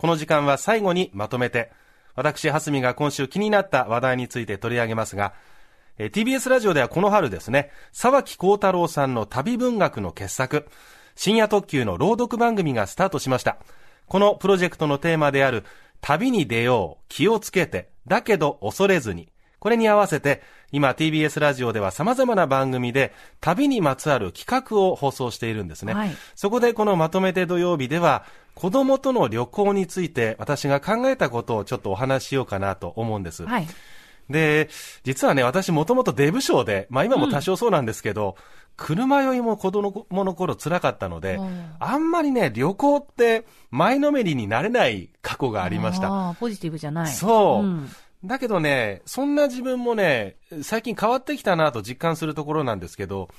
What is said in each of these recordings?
この時間は最後にまとめて、私、蓮見が今週気になった話題について取り上げますが、えー、TBS ラジオではこの春ですね、沢木幸太郎さんの旅文学の傑作、深夜特急の朗読番組がスタートしました。このプロジェクトのテーマである、旅に出よう、気をつけて、だけど恐れずに、これに合わせて、今 TBS ラジオでは様々な番組で旅にまつわる企画を放送しているんですね。はい、そこでこのまとめて土曜日では、子供との旅行について私が考えたことをちょっとお話ししようかなと思うんです。はいで、実はね、私もともとデブ症で、まあ今も多少そうなんですけど、うん、車酔いも子供の頃辛かったので、うん、あんまりね、旅行って前のめりになれない過去がありました。ポジティブじゃない。そう。うんだけどね、そんな自分もね、最近変わってきたなと実感するところなんですけど、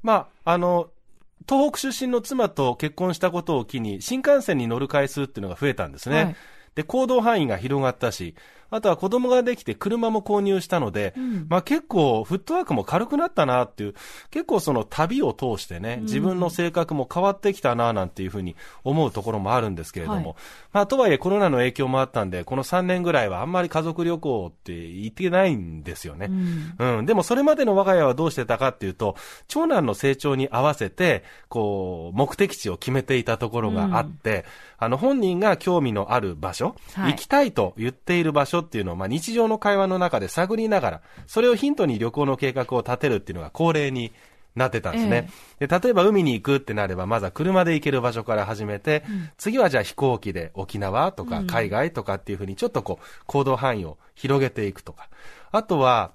まあ、あの、東北出身の妻と結婚したことを機に、新幹線に乗る回数っていうのが増えたんですね。はい、で、行動範囲が広がったし、あとは子供ができて車も購入したので、うん、まあ結構フットワークも軽くなったなっていう、結構その旅を通してね、自分の性格も変わってきたななんていうふうに思うところもあるんですけれども、はい、まあとはいえコロナの影響もあったんで、この3年ぐらいはあんまり家族旅行って行ってないんですよね。うん、うん。でもそれまでの我が家はどうしてたかっていうと、長男の成長に合わせて、こう、目的地を決めていたところがあって、うん、あの本人が興味のある場所、はい、行きたいと言っている場所っていうのを、まあ、日常の会話の中で探りながら、それをヒントに旅行の計画を立てるっていうのが恒例になってたんですね、えー、で。例えば海に行くってなれば、まずは車で行ける場所から始めて、うん、次はじゃあ飛行機で沖縄とか海外とかっていうふうにちょっとこう、行動範囲を広げていくとか。あとは、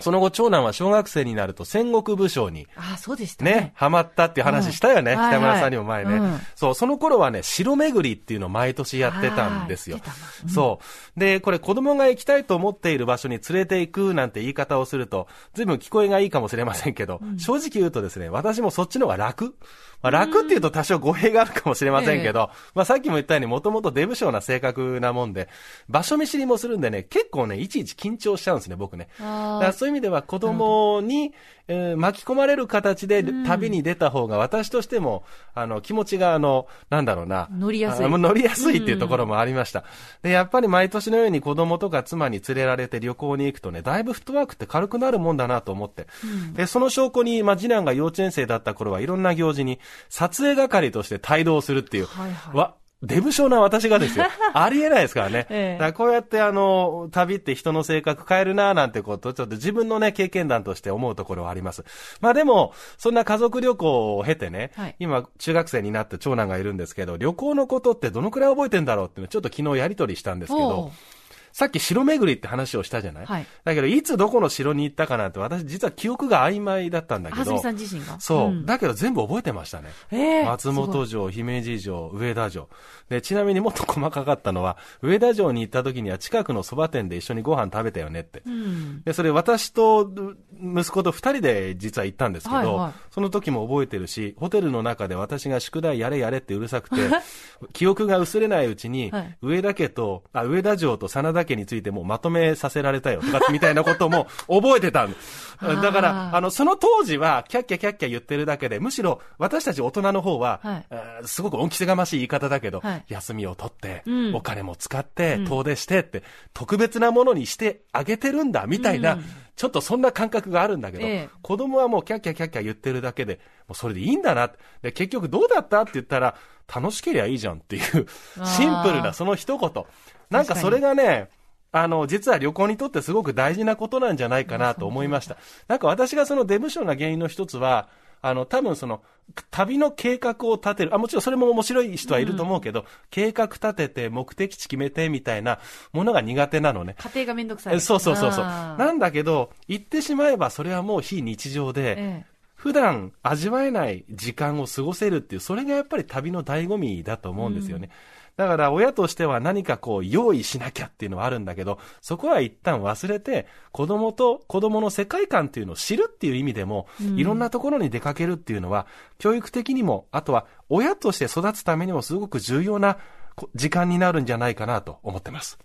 その後、長男は小学生になると戦国武将に、あそうでしたね。ね、ハマったっていう話したよね。うん、北村さんにも前ね、はいはいうん、そう、その頃はね、城巡りっていうのを毎年やってたんですよ。うん、そう。で、これ子供が行きたいと思っている場所に連れて行くなんて言い方をすると、随分聞こえがいいかもしれませんけど、正直言うとですね、私もそっちの方が楽。まあ、楽っていうと多少語弊があるかもしれませんけど、まあさっきも言ったようにもともとデブ症な性格なもんで、場所見知りもするんでね、結構ね、いちいち緊張しちゃうんですね、僕ね。だからそういう意味では子供に、えー、巻き込まれる形で旅に出た方が私としても、あの、気持ちがあの、なんだろうな。乗りやすい。乗りやすいっていうところもありました。で、やっぱり毎年のように子供とか妻に連れられて旅行に行くとね、だいぶフットワークって軽くなるもんだなと思って。で、その証拠に、まあ、次男が幼稚園生だった頃はいろんな行事に撮影係として帯同するっていう、はいはい、わ、デブ症な私がですよ。ありえないですからね。ええ、こうやってあの、旅って人の性格変えるななんてこと、ちょっと自分のね、経験談として思うところはあります。まあでも、そんな家族旅行を経てね、はい、今、中学生になって長男がいるんですけど、旅行のことってどのくらい覚えてんだろうっていうのちょっと昨日やりとりしたんですけど、さっき城巡りって話をしたじゃない、はい、だけど、いつどこの城に行ったかなんて、私実は記憶が曖昧だったんだけど。さん自身が？そう、うん、だけど全部覚えてましたね。えー、松本城、姫路城、上田城。で、ちなみにもっと細かかったのは、上田城に行った時には近くの蕎麦店で一緒にご飯食べたよねって。うん、で、それ私と息子と二人で実は行ったんですけど、はいはい、その時も覚えてるし、ホテルの中で私が宿題やれやれってうるさくて、記憶が薄れないうちに、はい、上田家と、あ、上田城と真田家についてもまとめさせられたよとか、みたいなことも覚えてたん だから、あの、その当時は、キャッキャキャッキャ言ってるだけで、むしろ私たち大人の方は、はい、すごく恩着せがましい言い方だけど、はい、休みを取って、うん、お金も使って、遠出してって、特別なものにしてあげてるんだ、みたいな、うん、ちょっとそんな感覚があるんだけど、ええ、子供はもうキャッキャキャッキャ言ってるだけで、もうそれでいいんだな。で、結局どうだった？って言ったら、楽しければいいじゃんっていう、シンプルなその一言。なんかそれがね、あの、実は旅行にとってすごく大事なことなんじゃないかなと思いました。なんか私がそのデブ症な原因の一つは、あの、多分その、旅の計画を立てる。あ、もちろんそれも面白い人はいると思うけど、うん、計画立てて、目的地決めてみたいなものが苦手なのね。家庭がめんどくさい。そうそうそうそう。なんだけど、言ってしまえばそれはもう非日常で、ええ、普段味わえない時間を過ごせるっていう、それがやっぱり旅の醍醐味だと思うんですよね。うんだから親としては何かこう用意しなきゃっていうのはあるんだけど、そこは一旦忘れて、子供と子供の世界観っていうのを知るっていう意味でも、うん、いろんなところに出かけるっていうのは、教育的にも、あとは親として育つためにもすごく重要な時間になるんじゃないかなと思ってます。